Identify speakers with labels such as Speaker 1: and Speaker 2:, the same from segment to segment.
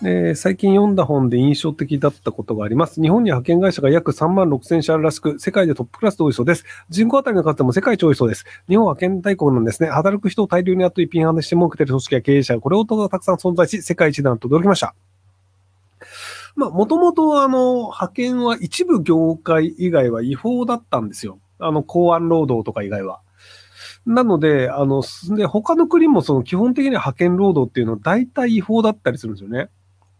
Speaker 1: えー最近読んだ本で印象的だったことがあります。日本には派遣会社が約3万6千社あるらしく、世界でトップクラスで多いそうです。人口当たりの数も世界一多いそうです。日本は派遣大国なんですね。働く人を大量に雇い、ピンハンでして儲けてる組織や経営者がこれをとたくさん存在し、世界一だと驚きました。まあ、もともとあの、派遣は一部業界以外は違法だったんですよ。あの、公安労働とか以外は。なので、あの、で、他の国もその基本的には派遣労働っていうのは大体違法だったりするんですよね。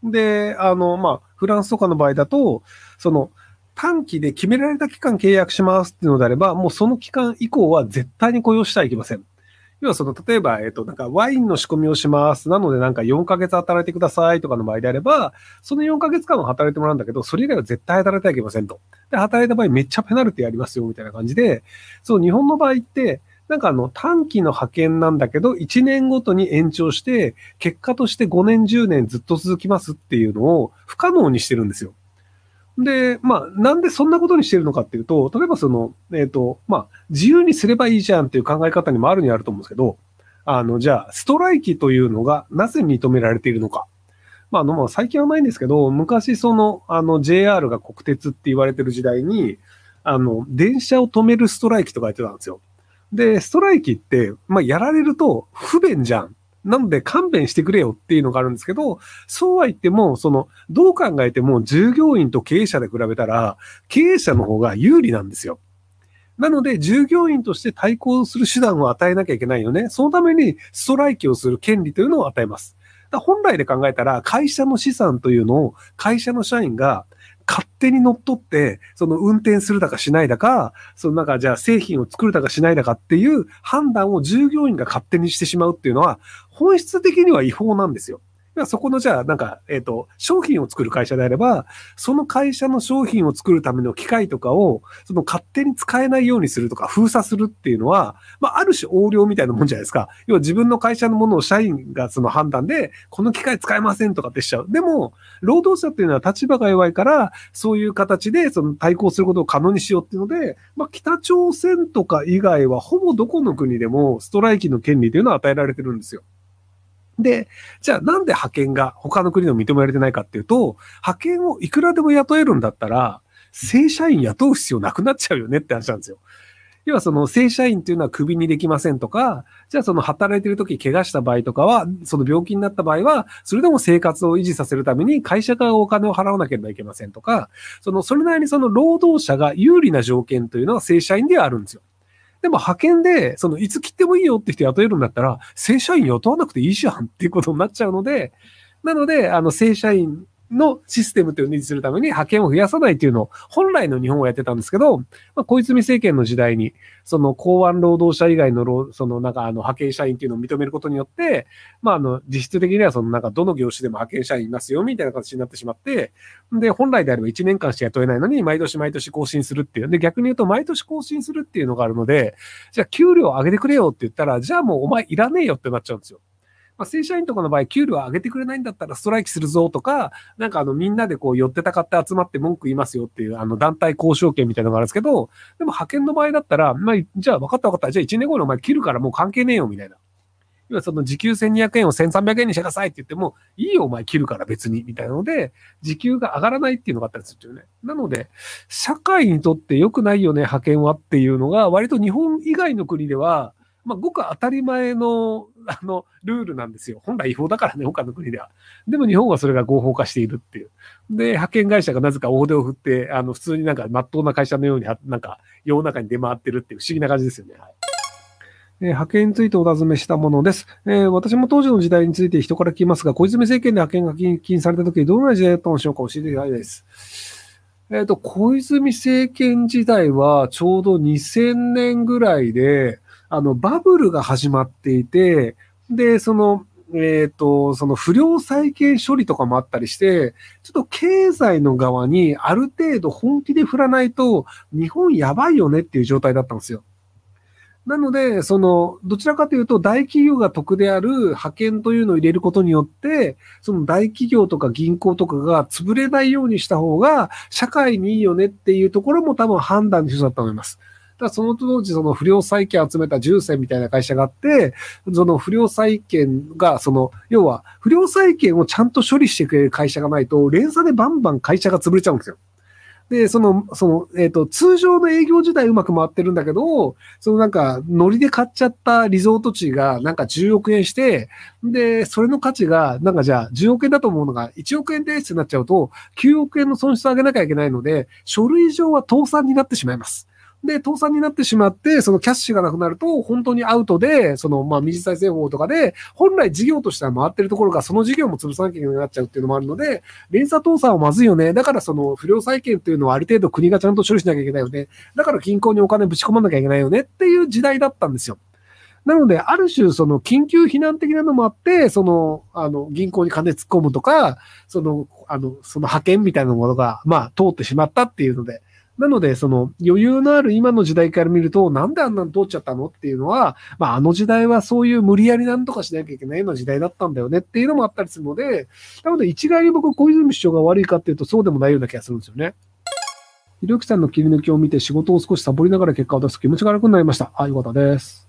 Speaker 1: で、あの、まあ、フランスとかの場合だと、その、短期で決められた期間契約しますっていうのであれば、もうその期間以降は絶対に雇用してはいけません。要はその、例えば、えっと、なんかワインの仕込みをします。なのでなんか4ヶ月働いてくださいとかの場合であれば、その4ヶ月間は働いてもらうんだけど、それ以外は絶対働いてはいけませんと。で、働いた場合めっちゃペナルティありますよ、みたいな感じで、そう、日本の場合って、なんかあの短期の派遣なんだけど、1年ごとに延長して、結果として5年、10年ずっと続きますっていうのを不可能にしてるんですよ。で、まあ、なんでそんなことにしてるのかっていうと、例えばその、えっ、と、まあ、自由にすればいいじゃんっていう考え方にもあるにあると思うんですけど、あの、じゃあ、ストライキというのがなぜ認められているのか。まあ、あの、まあ、最近はないんですけど、昔その、あの、JR が国鉄って言われてる時代に、あの、電車を止めるストライキとかやってたんですよ。で、ストライキって、まあ、やられると不便じゃん。なので勘弁してくれよっていうのがあるんですけど、そうは言っても、その、どう考えても従業員と経営者で比べたら、経営者の方が有利なんですよ。なので、従業員として対抗する手段を与えなきゃいけないよね。そのためにストライキをする権利というのを与えます。だ本来で考えたら、会社の資産というのを会社の社員が勝手に乗っ取って、その運転するだかしないだか、そのなんかじゃあ製品を作るだかしないだかっていう判断を従業員が勝手にしてしまうっていうのは、本質的には違法なんですよ。だからそこのじゃあ、なんか、えっ、と、商品を作る会社であれば、その会社の商品を作るための機械とかを、その勝手に使えないようにするとか、封鎖するっていうのは、まあ、ある種横領みたいなもんじゃないですか。要は自分の会社のものを社員がその判断で、この機械使えませんとかってしちゃう。でも、労働者っていうのは立場が弱いから、そういう形でその対抗することを可能にしようっていうので、まあ、北朝鮮とか以外は、ほぼどこの国でもストライキの権利というのは与えられてるんですよ。で、じゃあなんで派遣が他の国でも認められてないかっていうと、派遣をいくらでも雇えるんだったら、正社員雇う必要なくなっちゃうよねって話なんですよ。要はその正社員っていうのはクビにできませんとか、じゃあその働いてる時怪我した場合とかは、その病気になった場合は、それでも生活を維持させるために会社がお金を払わなければいけませんとか、その、それなりにその労働者が有利な条件というのは正社員ではあるんですよ。でも派遣で、その、いつ切ってもいいよって人雇えるんだったら、正社員雇わなくていいじゃんっていうことになっちゃうので、なので、あの、正社員のシステムというのを維持するために派遣を増やさないっていうのを、本来の日本はやってたんですけど、まあ、小泉政権の時代に、その公安労働者以外の、そのなんかあの派遣社員っていうのを認めることによって、まああの実質的にはそのなんかどの業種でも派遣社員いますよみたいな形になってしまって、で、本来であれば1年間しか雇えないのに毎年毎年更新するっていう。で、逆に言うと毎年更新するっていうのがあるので、じゃあ給料上げてくれよって言ったら、じゃあもうお前いらねえよってなっちゃうんですよ。まあ、正社員とかの場合、給料上げてくれないんだったらストライキするぞとか、なんかあのみんなでこう寄ってたかって集まって文句言いますよっていうあの団体交渉権みたいなのがあるんですけど、でも派遣の場合だったら、まあ、じゃあ分かった分かった。じゃあ1年後にお前切るからもう関係ねえよみたいな。要はその時給1200円を1300円にしてくださいって言っても、いいよお前切るから別にみたいなので、時給が上がらないっていうのがあったりするっていうね。なので、社会にとって良くないよね、派遣はっていうのが、割と日本以外の国では、まあ、ごく当たり前の、あの、ルールなんですよ。本来違法だからね、他の国では。でも日本はそれが合法化しているっていう。で、派遣会社がなぜか大手を振って、あの、普通になんか、真っ当な会社のように、なんか、世の中に出回ってるっていう不思議な感じですよね。はいえ派遣についてお尋ねしたものです、えー私も当時の時代について人から聞きますが、小泉政権で派遣が禁禁された時どのような時代だったのでしょうか？教えていただきたいです。えっ、と、小泉政権時代はちょうど2000年ぐらいで、あの、バブルが始まっていて、で、その、えっ、と、その不良債権処理とかもあったりして、ちょっと経済の側にある程度本気で振らないと、日本やばいよねっていう状態だったんですよ。なので、その、どちらかというと、大企業が得である派遣というのを入れることによって、その大企業とか銀行とかが潰れないようにした方が、社会にいいよねっていうところも多分判断の一つだと思います。だその当時、その不良債権集めた重戦みたいな会社があって、その不良債権が、その、要は、不良債権をちゃんと処理してくれる会社がないと、連鎖でバンバン会社が潰れちゃうんですよ。で、その、その、えっ、ー、と、通常の営業自体うまく回ってるんだけど、そのなんか、ノリで買っちゃったリゾート地がなんか10億円して、で、それの価値が、なんかじゃあ10億円だと思うのが1億円ですってなっちゃうと、9億円の損失を上げなきゃいけないので、書類上は倒産になってしまいます。で、倒産になってしまって、そのキャッシュがなくなると、本当にアウトで、その、まあ、二次再生法とかで、本来事業としては回ってるところが、その事業も潰さなきゃいけなくなっちゃうっていうのもあるので、連鎖倒産はまずいよね。だからその、不良債権っていうのはある程度国がちゃんと処理しなきゃいけないよね。だから銀行にお金ぶち込まなきゃいけないよねっていう時代だったんですよ。なので、ある種、その、緊急避難的なのもあって、その、あの、銀行に金突っ込むとか、その、あの、その派遣みたいなものが、まあ、通ってしまったっていうので、なので、その余裕のある今の時代から見ると、なんであんなの通っちゃったのっていうのは、まあ、あの時代はそういう無理やりなんとかしなきゃいけないような時代だったんだよねっていうのもあったりするので、なので一概に僕、小泉首相が悪いかっていうと、そうでもないような気がするんですよね。ひろゆきさんの切り抜きを見て仕事を少しサボりながら結果を出す気持ちが楽になりました。あ、よかったです。